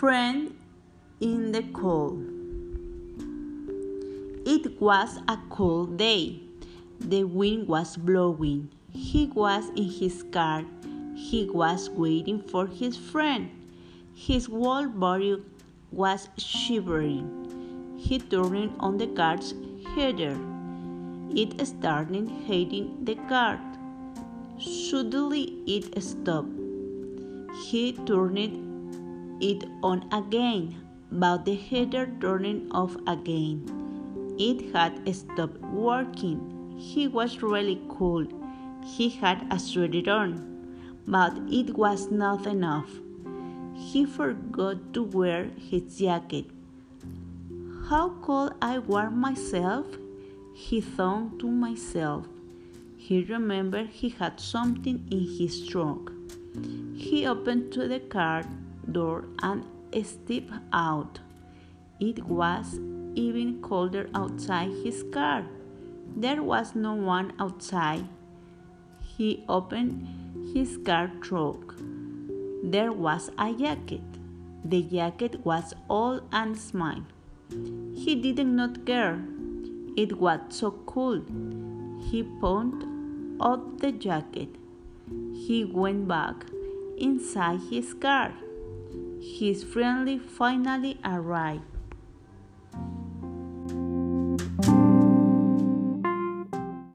Friend in the cold. It was a cold day. The wind was blowing. He was in his car. He was waiting for his friend. His whole body was shivering. He turned on the car's heater. It started hitting the car. Suddenly it stopped. He turned it on again, but the heater turned off again. It had stopped working. He was really cold. He had a sweater on, but it was not enough. He forgot to wear his jacket. How cold I warm myself, he thought to myself. He remembered he had something in his trunk. He opened to the car door and stepped out. It was even colder outside his car. There was no one outside. He opened his car trunk. There was a jacket. The jacket was old and smile. He did not care. It was so cold. He pulled off the jacket. He went back inside his car his friendly finally arrived.